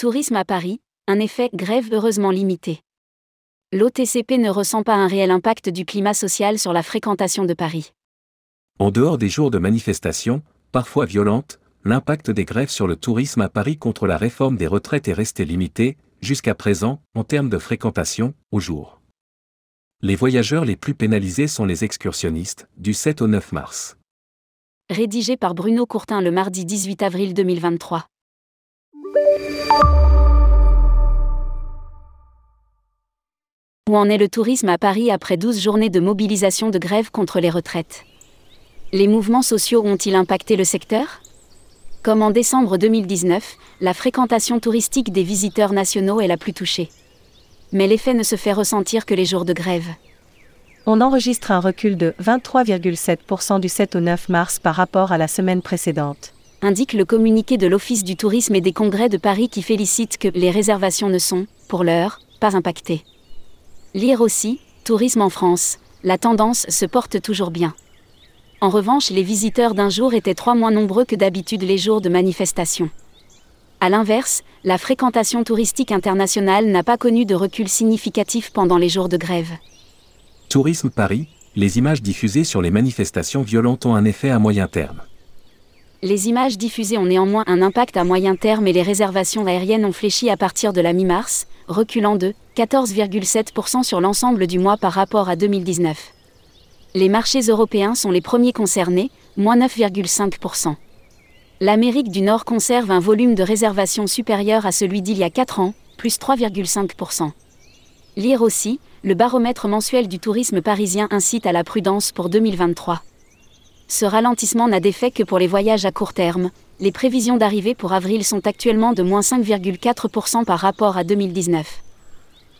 Tourisme à Paris, un effet grève heureusement limité. L'OTCP ne ressent pas un réel impact du climat social sur la fréquentation de Paris. En dehors des jours de manifestation, parfois violentes, l'impact des grèves sur le tourisme à Paris contre la réforme des retraites est resté limité, jusqu'à présent, en termes de fréquentation, au jour. Les voyageurs les plus pénalisés sont les excursionnistes, du 7 au 9 mars. Rédigé par Bruno Courtin le mardi 18 avril 2023. Où en est le tourisme à Paris après 12 journées de mobilisation de grève contre les retraites? Les mouvements sociaux ont-ils impacté le secteur? Comme en décembre 2019, la fréquentation touristique des visiteurs nationaux est la plus touchée. Mais l'effet ne se fait ressentir que les jours de grève. On enregistre un recul de 23,7% du 7 au 9 mars par rapport à la semaine précédente indique le communiqué de l'Office du tourisme et des congrès de Paris qui félicite que les réservations ne sont, pour l'heure, pas impactées. Lire aussi, Tourisme en France, la tendance se porte toujours bien. En revanche, les visiteurs d'un jour étaient trois moins nombreux que d'habitude les jours de manifestation. A l'inverse, la fréquentation touristique internationale n'a pas connu de recul significatif pendant les jours de grève. Tourisme Paris, les images diffusées sur les manifestations violentes ont un effet à moyen terme. Les images diffusées ont néanmoins un impact à moyen terme et les réservations aériennes ont fléchi à partir de la mi-mars, reculant de 14,7% sur l'ensemble du mois par rapport à 2019. Les marchés européens sont les premiers concernés, moins 9,5%. L'Amérique du Nord conserve un volume de réservation supérieur à celui d'il y a 4 ans, plus 3,5%. Lire aussi, le baromètre mensuel du tourisme parisien incite à la prudence pour 2023. Ce ralentissement n'a d'effet que pour les voyages à court terme. Les prévisions d'arrivée pour avril sont actuellement de moins 5,4% par rapport à 2019.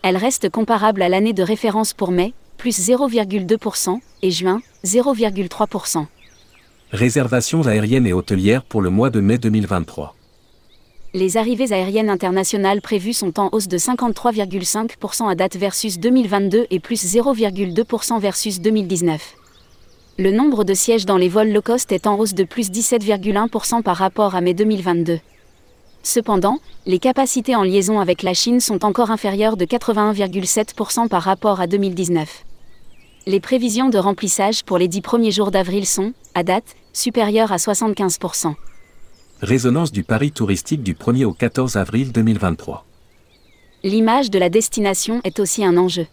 Elles restent comparables à l'année de référence pour mai, plus 0,2%, et juin, 0,3%. Réservations aériennes et hôtelières pour le mois de mai 2023. Les arrivées aériennes internationales prévues sont en hausse de 53,5% à date versus 2022 et plus 0,2% versus 2019 le nombre de sièges dans les vols low cost est en hausse de plus 17,1% par rapport à mai 2022. Cependant, les capacités en liaison avec la Chine sont encore inférieures de 81,7% par rapport à 2019. Les prévisions de remplissage pour les dix premiers jours d'avril sont, à date, supérieures à 75%. Résonance du Paris touristique du 1er au 14 avril 2023. L'image de la destination est aussi un enjeu.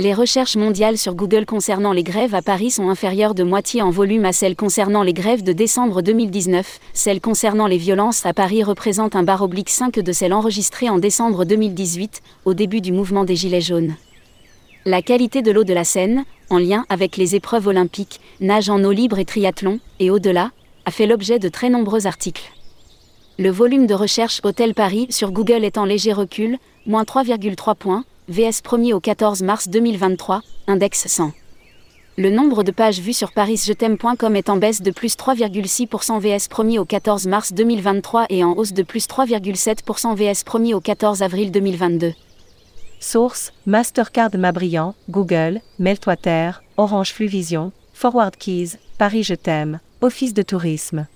Les recherches mondiales sur Google concernant les grèves à Paris sont inférieures de moitié en volume à celles concernant les grèves de décembre 2019. Celles concernant les violences à Paris représentent un bar oblique 5 de celles enregistrées en décembre 2018, au début du mouvement des Gilets jaunes. La qualité de l'eau de la Seine, en lien avec les épreuves olympiques, nage en eau libre et triathlon, et au-delà, a fait l'objet de très nombreux articles. Le volume de recherche Hôtel Paris sur Google est en léger recul, moins 3,3 points, VS 1er au 14 mars 2023, index 100. Le nombre de pages vues sur parisjet'aime.com est en baisse de plus 3,6% VS 1er au 14 mars 2023 et en hausse de plus 3,7% VS 1er au 14 avril 2022. Source Mastercard Mabriand, Google, Meltwater, Orange Fluvision, Forward Keys, Paris Je t'aime, Office de tourisme.